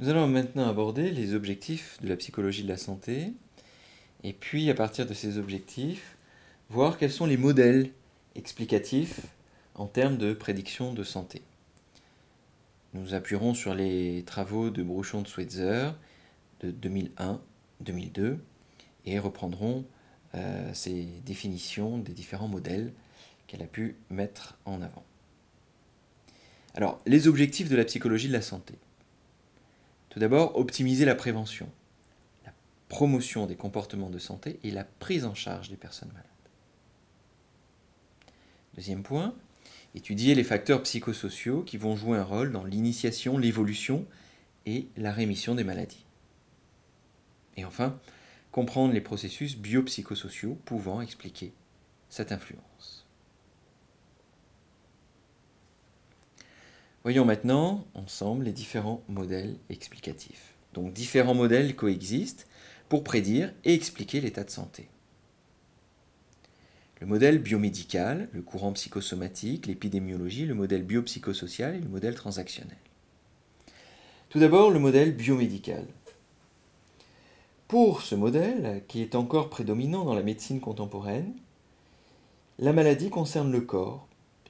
Nous allons maintenant aborder les objectifs de la psychologie de la santé, et puis à partir de ces objectifs, voir quels sont les modèles explicatifs en termes de prédiction de santé. Nous appuierons sur les travaux de Brouchon de Switzer de 2001-2002 et reprendrons euh, ces définitions des différents modèles qu'elle a pu mettre en avant. Alors, les objectifs de la psychologie de la santé. Tout d'abord, optimiser la prévention, la promotion des comportements de santé et la prise en charge des personnes malades. Deuxième point, étudier les facteurs psychosociaux qui vont jouer un rôle dans l'initiation, l'évolution et la rémission des maladies. Et enfin, comprendre les processus biopsychosociaux pouvant expliquer cette influence. Voyons maintenant ensemble les différents modèles explicatifs. Donc différents modèles coexistent pour prédire et expliquer l'état de santé. Le modèle biomédical, le courant psychosomatique, l'épidémiologie, le modèle biopsychosocial et le modèle transactionnel. Tout d'abord, le modèle biomédical. Pour ce modèle, qui est encore prédominant dans la médecine contemporaine, la maladie concerne le corps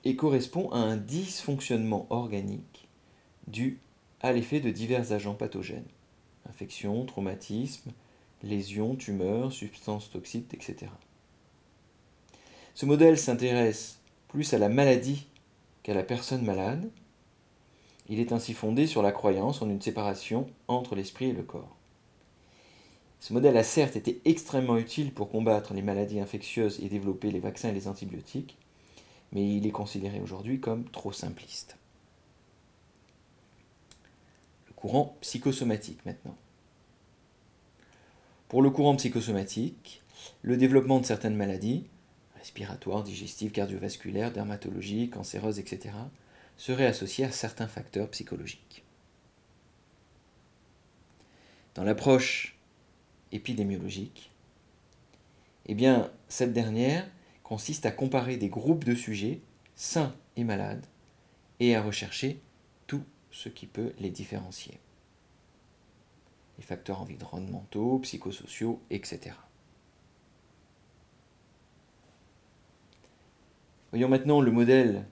et correspond à un dysfonctionnement organique dû à l'effet de divers agents pathogènes, infections, traumatismes, lésions, tumeurs, substances toxiques, etc. Ce modèle s'intéresse plus à la maladie qu'à la personne malade. Il est ainsi fondé sur la croyance en une séparation entre l'esprit et le corps. Ce modèle a certes été extrêmement utile pour combattre les maladies infectieuses et développer les vaccins et les antibiotiques, mais il est considéré aujourd'hui comme trop simpliste. Le courant psychosomatique maintenant. Pour le courant psychosomatique, le développement de certaines maladies, respiratoires, digestives, cardiovasculaires, dermatologiques, cancéreuses, etc., serait associé à certains facteurs psychologiques. Dans l'approche épidémiologique, eh bien, cette dernière consiste à comparer des groupes de sujets, sains et malades, et à rechercher tout ce qui peut les différencier. Les facteurs environnementaux, psychosociaux, etc. Voyons maintenant le modèle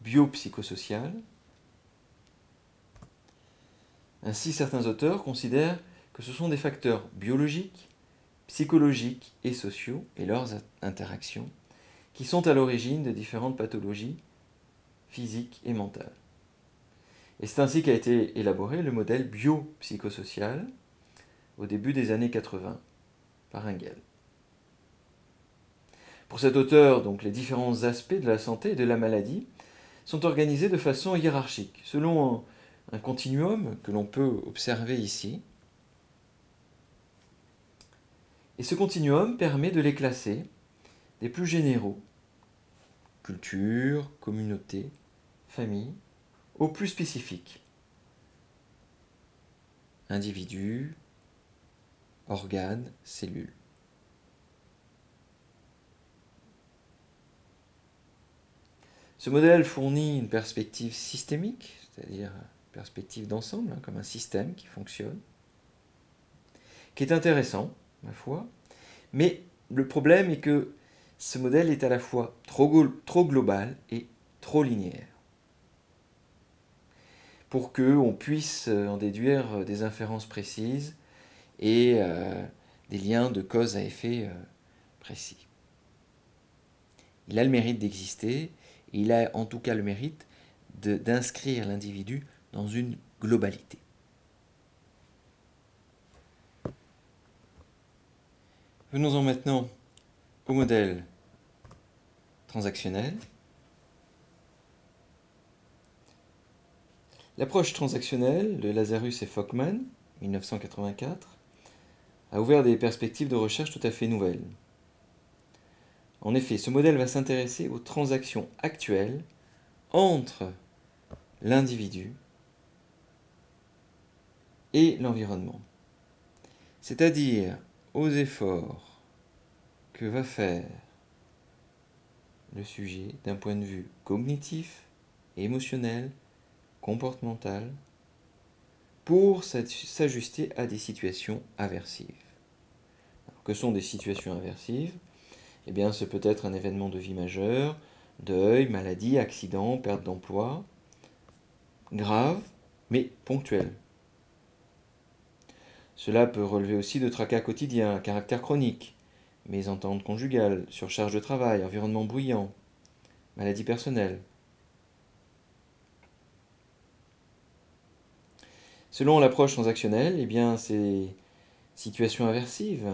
biopsychosocial. Ainsi, certains auteurs considèrent que ce sont des facteurs biologiques, psychologiques et sociaux et leurs interactions qui sont à l'origine de différentes pathologies physiques et mentales. Et c'est ainsi qu'a été élaboré le modèle biopsychosocial au début des années 80 par Engel. Pour cet auteur, donc, les différents aspects de la santé et de la maladie sont organisés de façon hiérarchique, selon un continuum que l'on peut observer ici, et ce continuum permet de les classer des plus généraux, culture, communauté, famille, aux plus spécifiques, individus, organes, cellules. Ce modèle fournit une perspective systémique, c'est-à-dire perspective d'ensemble, hein, comme un système qui fonctionne, qui est intéressant ma foi. Mais le problème est que ce modèle est à la fois trop, global et trop linéaire. Pour qu'on puisse euh, en déduire euh, des inférences précises et euh, des liens de cause à effet précis. Il a le mérite d'exister il a en tout cas le mérite d'inscrire l'individu dans une globalité. Venons-en maintenant au modèle transactionnel. L'approche transactionnelle de Lazarus et Fockman, 1984, a ouvert des perspectives de recherche tout à fait nouvelles. En effet, ce modèle va s'intéresser aux transactions actuelles entre l'individu et l'environnement, c'est-à-dire aux efforts que va faire le sujet d'un point de vue cognitif, émotionnel, comportemental, pour s'ajuster à des situations aversives. que sont des situations aversives? Eh bien, ce peut être un événement de vie majeur, deuil, maladie, accident, perte d'emploi, grave, mais ponctuel. Cela peut relever aussi de tracas quotidiens caractère chronique, mésentente conjugale, surcharge de travail, environnement bruyant, maladie personnelle. Selon l'approche transactionnelle, eh bien, ces situations aversives,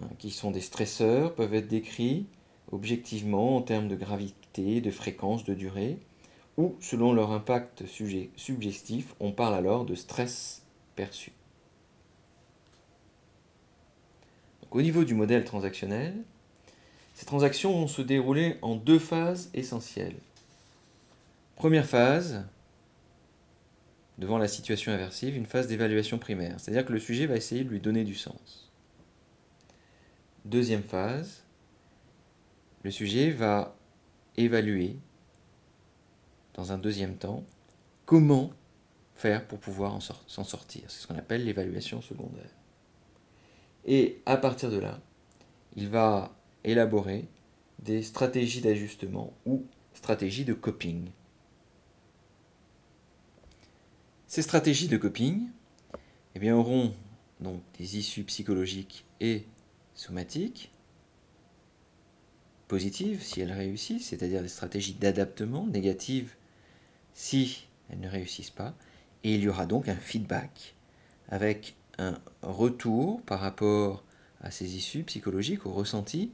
hein, qui sont des stresseurs, peuvent être décrits objectivement en termes de gravité, de fréquence, de durée, ou selon leur impact subjectif, on parle alors de stress perçu. Au niveau du modèle transactionnel, ces transactions vont se dérouler en deux phases essentielles. Première phase, devant la situation inversive, une phase d'évaluation primaire, c'est-à-dire que le sujet va essayer de lui donner du sens. Deuxième phase, le sujet va évaluer, dans un deuxième temps, comment faire pour pouvoir s'en sortir. C'est ce qu'on appelle l'évaluation secondaire. Et à partir de là, il va élaborer des stratégies d'ajustement ou stratégies de coping. Ces stratégies de coping eh bien, auront donc des issues psychologiques et somatiques positives si elles réussissent, c'est-à-dire des stratégies d'adaptement négatives si elles ne réussissent pas, et il y aura donc un feedback avec un retour par rapport à ces issues psychologiques, au ressenti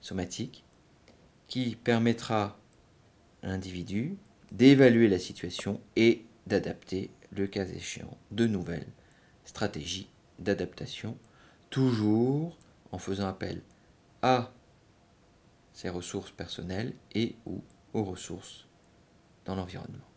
somatique, qui permettra à l'individu d'évaluer la situation et d'adapter, le cas échéant, de nouvelles stratégies d'adaptation, toujours en faisant appel à ses ressources personnelles et ou aux ressources dans l'environnement.